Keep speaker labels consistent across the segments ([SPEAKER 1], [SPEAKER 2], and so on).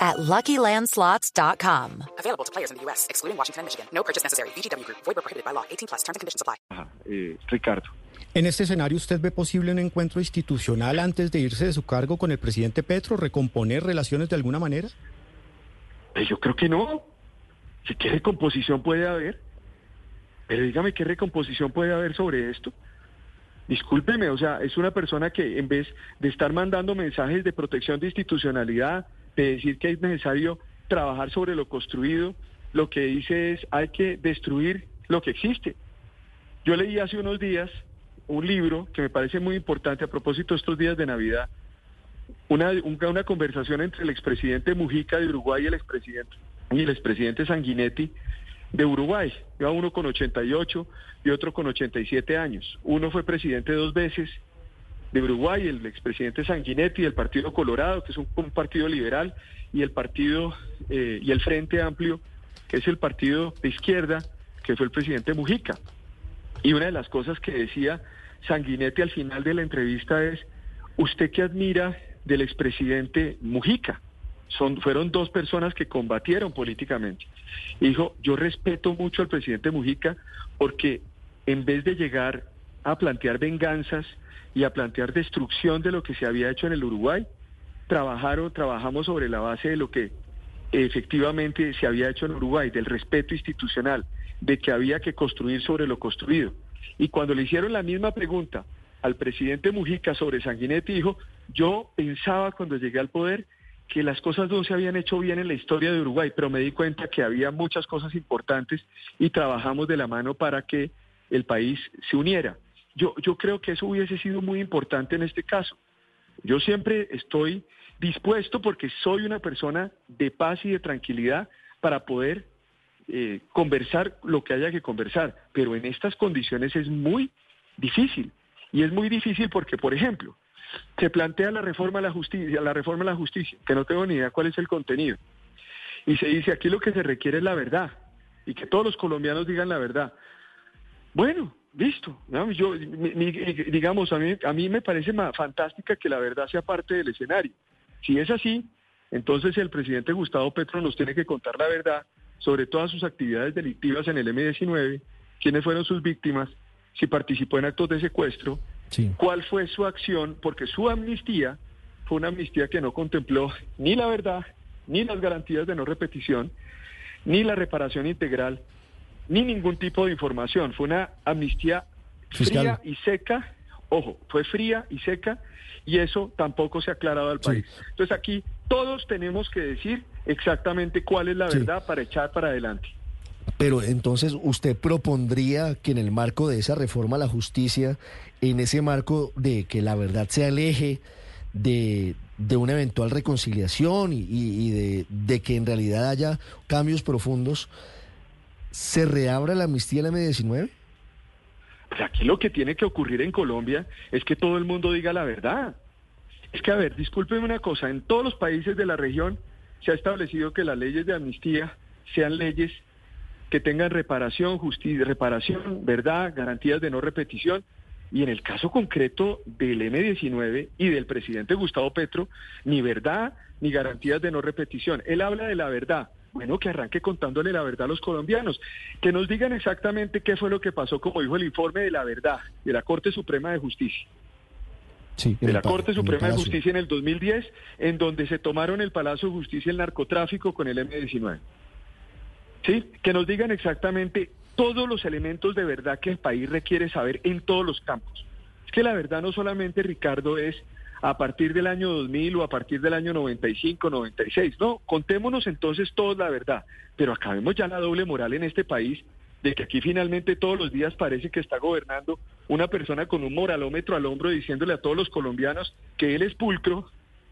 [SPEAKER 1] at LuckyLandSlots.com.
[SPEAKER 2] Available to players in the U.S., excluding Washington and Michigan. No purchase necessary. VGW Group. Void where prohibited by law. 18 plus. Terms and conditions apply.
[SPEAKER 3] Ajá, eh, Ricardo.
[SPEAKER 4] En este escenario, ¿usted ve posible un encuentro institucional antes de irse de su cargo con el presidente Petro, recomponer relaciones de alguna manera?
[SPEAKER 3] Eh, yo creo que no. Si qué recomposición puede haber. Pero dígame qué recomposición puede haber sobre esto. Discúlpeme, o sea, es una persona que en vez de estar mandando mensajes de protección de institucionalidad, de decir que es necesario trabajar sobre lo construido, lo que dice es hay que destruir lo que existe. Yo leí hace unos días un libro que me parece muy importante a propósito de estos días de Navidad, una, una conversación entre el expresidente Mujica de Uruguay y el expresidente, y el expresidente Sanguinetti de Uruguay. Iba uno con 88 y otro con 87 años. Uno fue presidente dos veces de Uruguay, el expresidente Sanguinetti del Partido Colorado, que es un, partido liberal, y el partido eh, y el Frente Amplio, que es el partido de izquierda, que fue el presidente Mujica. Y una de las cosas que decía Sanguinetti al final de la entrevista es, ¿usted qué admira del expresidente Mujica? Son, fueron dos personas que combatieron políticamente. Dijo, yo respeto mucho al presidente Mujica porque en vez de llegar a plantear venganzas y a plantear destrucción de lo que se había hecho en el Uruguay, trabajaron, trabajamos sobre la base de lo que efectivamente se había hecho en Uruguay, del respeto institucional, de que había que construir sobre lo construido. Y cuando le hicieron la misma pregunta al presidente Mujica sobre Sanguinetti, dijo, yo pensaba cuando llegué al poder que las cosas no se habían hecho bien en la historia de Uruguay, pero me di cuenta que había muchas cosas importantes y trabajamos de la mano para que el país se uniera. Yo, yo creo que eso hubiese sido muy importante en este caso. Yo siempre estoy dispuesto porque soy una persona de paz y de tranquilidad para poder eh, conversar lo que haya que conversar, pero en estas condiciones es muy difícil. Y es muy difícil porque, por ejemplo, se plantea la reforma a la justicia, la reforma a la justicia, que no tengo ni idea cuál es el contenido. Y se dice, aquí lo que se requiere es la verdad, y que todos los colombianos digan la verdad. Bueno, listo. Yo, digamos, a mí, a mí me parece fantástica que la verdad sea parte del escenario. Si es así, entonces el presidente Gustavo Petro nos tiene que contar la verdad sobre todas sus actividades delictivas en el M-19, quiénes fueron sus víctimas, si participó en actos de secuestro, cuál fue su acción, porque su amnistía fue una amnistía que no contempló ni la verdad, ni las garantías de no repetición, ni la reparación integral, ni ningún tipo de información. Fue una amnistía fría y seca, ojo, fue fría y seca, y eso tampoco se ha aclarado al país. Entonces aquí todos tenemos que decir exactamente cuál es la verdad para echar para adelante.
[SPEAKER 5] Pero entonces usted propondría que en el marco de esa reforma a la justicia, en ese marco de que la verdad sea el eje de, de una eventual reconciliación y, de, de, que en realidad haya cambios profundos, ¿se reabra la amnistía la M19?
[SPEAKER 3] Pues aquí lo que tiene que ocurrir en Colombia es que todo el mundo diga la verdad. Es que, a ver, discúlpeme una cosa, en todos los países de la región se ha establecido que las leyes de amnistía sean leyes que tengan reparación, justicia, reparación, verdad, garantías de no repetición. Y en el caso concreto del M19 y del presidente Gustavo Petro, ni verdad ni garantías de no repetición. Él habla de la verdad. Bueno, que arranque contándole la verdad a los colombianos, que nos digan exactamente qué fue lo que pasó, como dijo el informe de la verdad de la Corte Suprema de Justicia.
[SPEAKER 5] Sí,
[SPEAKER 3] de la Corte Suprema de Justicia en el 2010, en donde se tomaron el Palacio de Justicia el narcotráfico con el M19. ¿Sí? Que nos digan exactamente todos los elementos de verdad que el país requiere saber en todos los campos. Es que la verdad no solamente, Ricardo, es a partir del año 2000 o a partir del año 95, 96. No, contémonos entonces todos la verdad, pero acabemos ya la doble moral en este país de que aquí finalmente todos los días parece que está gobernando una persona con un moralómetro al hombro diciéndole a todos los colombianos que él es pulcro,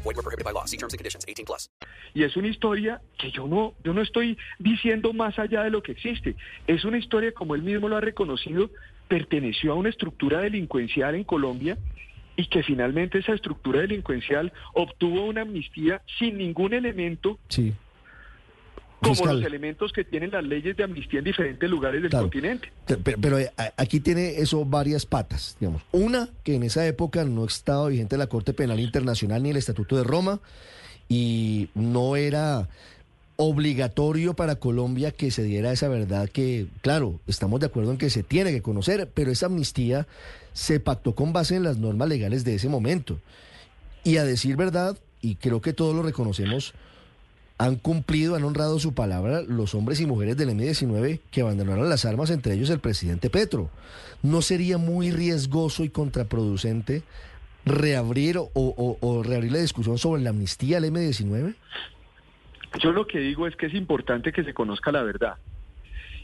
[SPEAKER 2] Group. Void were prohibited by law. See terms and conditions. 18 plus.
[SPEAKER 3] Y es una historia que yo no, yo no estoy diciendo más allá de lo que existe. Es una historia, como él mismo lo ha reconocido, perteneció a una estructura delincuencial en Colombia y que finalmente esa estructura delincuencial obtuvo una amnistía sin ningún elemento
[SPEAKER 5] Sí.
[SPEAKER 3] Como
[SPEAKER 5] Fiscal.
[SPEAKER 3] los elementos que tienen las leyes de amnistía en diferentes lugares del
[SPEAKER 5] Claro.
[SPEAKER 3] continente.
[SPEAKER 5] Te- Pero, pero, eh, aquí tiene eso varias patas, digamos. Una, que en esa época no estaba vigente la Corte Penal Internacional ni el Estatuto de Roma y no era obligatorio para Colombia que se diera esa verdad que, claro, estamos de acuerdo en que se tiene que conocer, pero esa amnistía se pactó con base en las normas legales de ese momento. Y a decir verdad, y creo que todos lo reconocemos, han cumplido, han honrado su palabra los hombres y mujeres del M-19 que abandonaron las armas, entre ellos el presidente Petro. ¿No sería muy riesgoso y contraproducente reabrir o, reabrir la discusión sobre la amnistía al M-19?
[SPEAKER 3] Yo lo que digo es que es importante que se conozca la verdad.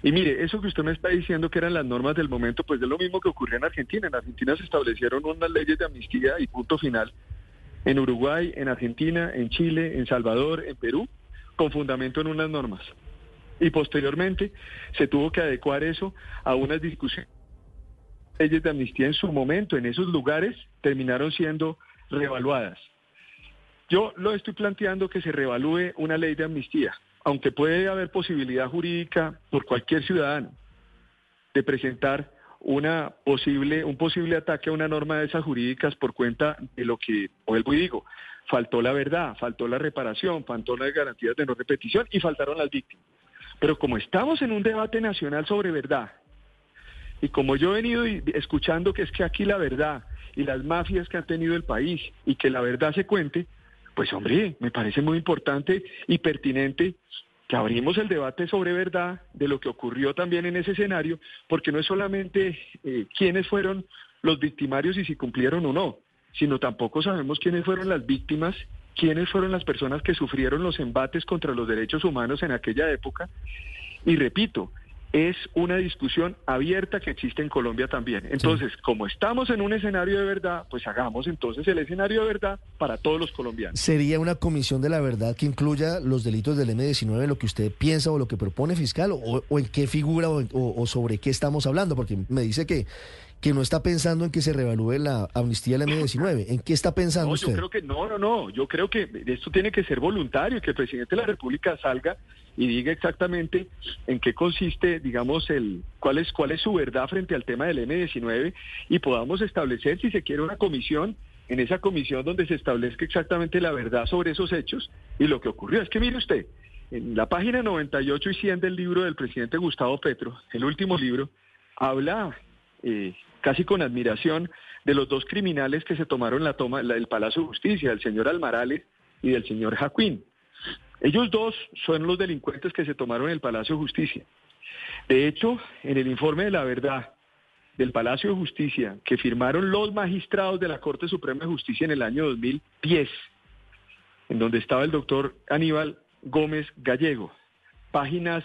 [SPEAKER 3] Y mire, eso que usted me está diciendo que eran las normas del momento, pues es lo mismo que ocurrió en Argentina. En Argentina se establecieron unas leyes de amnistía y punto final. En Uruguay, en Argentina, en Chile, en Salvador, en Perú, con fundamento en unas normas. Y posteriormente se tuvo que adecuar eso a unas discusiones. Leyes de amnistía en su momento, en esos lugares, terminaron siendo reevaluadas. Yo lo estoy planteando que se revalúe una ley de amnistía, aunque puede haber posibilidad jurídica por cualquier ciudadano de presentar una posible, un posible ataque a una norma de esas jurídicas por cuenta de lo que, vuelvo y digo, faltó la verdad, faltó la reparación, faltó las garantías de no repetición y faltaron las víctimas. Pero como estamos en un debate nacional sobre verdad, y como yo he venido escuchando que es que aquí la verdad y las mafias que han tenido el país y que la verdad se cuente, pues hombre, me parece muy importante y pertinente que abrimos el debate sobre verdad de lo que ocurrió también en ese escenario, porque no es solamente eh, quiénes fueron los victimarios y si cumplieron o no, sino tampoco sabemos quiénes fueron las víctimas, quiénes fueron las personas que sufrieron los embates contra los derechos humanos en aquella época. Y repito, es una discusión abierta que existe en Colombia también. Entonces, como estamos en un escenario de verdad, pues hagamos entonces el escenario de verdad para todos los colombianos.
[SPEAKER 5] ¿Sería una comisión de la verdad que incluya los delitos del M-19 en lo que usted piensa o lo que propone fiscal? ¿O, o en qué figura o- o sobre qué estamos hablando? Porque me dice que, que no está pensando en que se revalúe la amnistía del M-19. ¿En qué está pensando
[SPEAKER 3] No, yo creo que no, no, no. Yo creo que esto tiene que ser voluntario, que el presidente de la República salga y diga exactamente en qué consiste, digamos, el cuál es cuál es su verdad frente al tema del M19 y podamos establecer si se quiere una comisión en esa comisión donde se establezca exactamente la verdad sobre esos hechos y lo que ocurrió. Es que mire usted, en la página 98 y 100 del libro del presidente Gustavo Petro, el último libro, habla eh, casi con admiración de los dos criminales que se tomaron la toma la- el Palacio de Justicia, del señor Almarales y del señor Jaquín. Ellos dos son los delincuentes que se tomaron el Palacio de Justicia. De hecho, en el informe de la verdad del Palacio de Justicia que firmaron los magistrados de la Corte Suprema de Justicia en el año 2010, en donde estaba el doctor Aníbal Gómez Gallego, páginas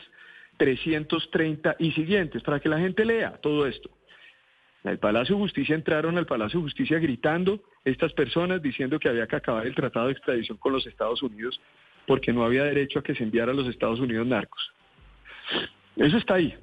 [SPEAKER 3] 330 y siguientes, para que la gente lea todo esto. El Palacio de Justicia entraron al Palacio de Justicia gritando estas personas diciendo que había que acabar el tratado de extradición con los Estados Unidos porque no había derecho a que se enviara a los Estados Unidos narcos. Eso está ahí.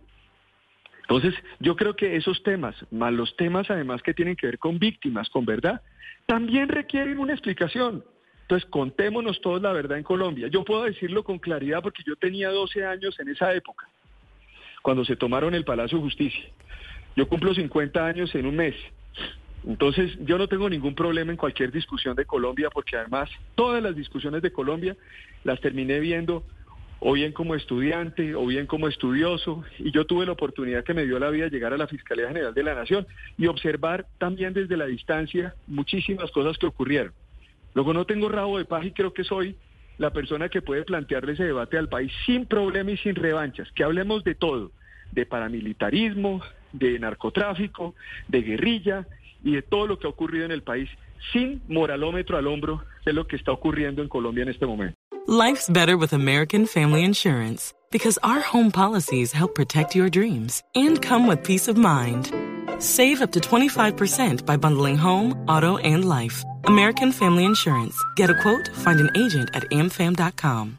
[SPEAKER 3] Entonces, yo creo que esos temas, más los temas además que tienen que ver con víctimas, con verdad, también requieren una explicación. Entonces, contémonos todos la verdad en Colombia. Yo puedo decirlo con claridad porque yo tenía 12 años en esa época, cuando se tomaron el Palacio de Justicia. Yo cumplo 50 años en un mes. Entonces, yo no tengo ningún problema en cualquier discusión de Colombia, porque además todas las discusiones de Colombia las terminé viendo o bien como estudiante o bien como estudioso, y yo tuve la oportunidad que me dio la vida llegar a la Fiscalía General de la Nación y observar también desde la distancia muchísimas cosas que ocurrieron. Luego no tengo rabo de paja y creo que soy la persona que puede plantearle ese debate al país sin problema y sin revanchas, que hablemos de todo, de paramilitarismo, de narcotráfico, de guerrilla y de todo lo que ha ocurrido en el país sin moralómetro al hombro de lo que está ocurriendo en Colombia en este momento.
[SPEAKER 6] Life's better with American Family Insurance because our home policies help protect your dreams and come with peace of mind. Save up to 25% by bundling home, auto, and life. American Family Insurance. Get a quote, find an agent at amfam.com.